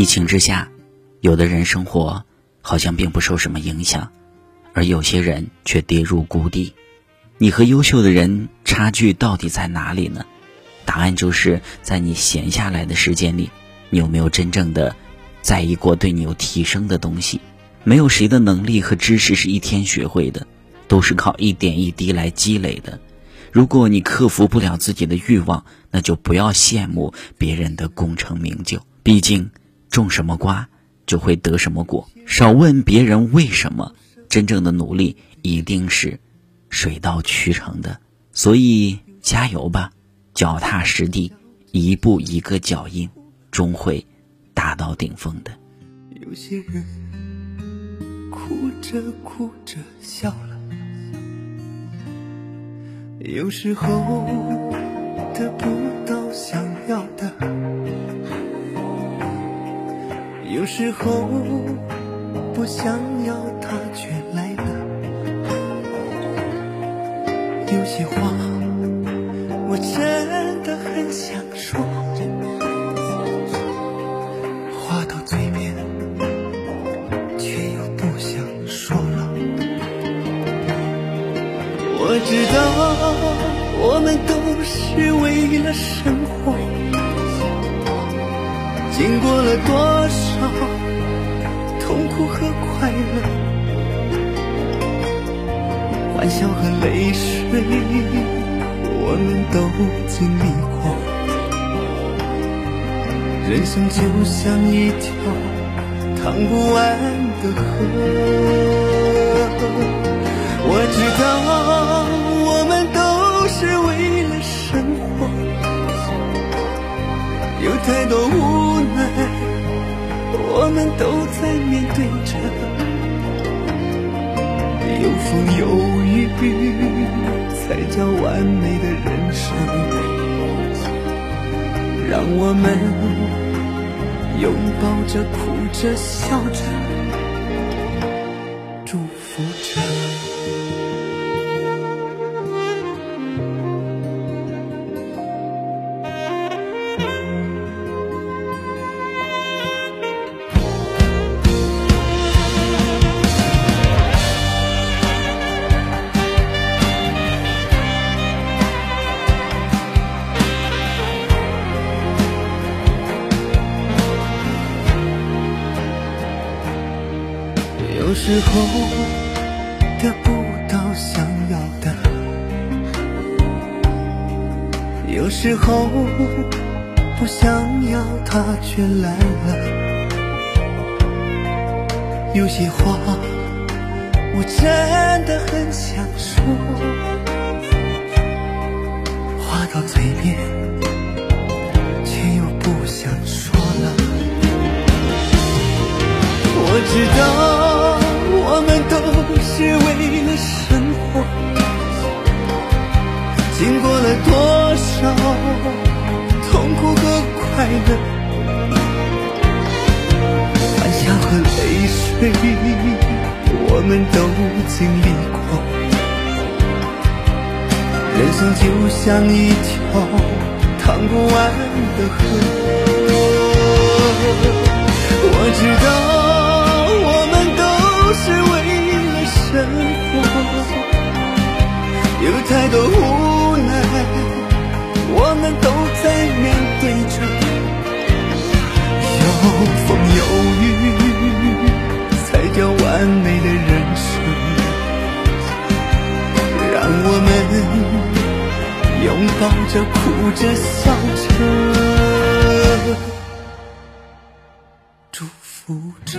疫情之下，有的人生活好像并不受什么影响，而有些人却跌入谷底。你和优秀的人差距到底在哪里呢？答案就是在你闲下来的时间里，你有没有真正的在意过对你有提升的东西？没有谁的能力和知识是一天学会的，都是靠一点一滴来积累的。如果你克服不了自己的欲望，那就不要羡慕别人的功成名就。毕竟，种什么瓜就会得什么果。少问别人为什么，真正的努力一定是水到渠成的。所以，加油吧，脚踏实地，一步一个脚印，终会达到顶峰的。有些人哭着哭着笑了。有时候得不到想要的，时候不想要他却来了。有些话我真的很想说，话到嘴边却又不想说了。我知道。我们都是为了生活，经过了多少痛苦和快乐，欢笑和泪水，我们都经历过。人生就像一条淌不完的河，我们都在面对着。有风有雨，才叫完美的人生。让我们拥抱着，哭着，笑着，祝福着。有时候得不到想要的，有时候不想要他却来了。有些话我真的很想说，话到嘴边却又不想说了。我知道。是为了生活，经过了多少痛苦和快乐，欢笑和泪水，我们都经历过。人生就像一条淌不完的河，我知道。太多无奈，我们都在面对着。有风有雨，才叫完美的人生。让我们拥抱着，哭着，笑着，祝福着。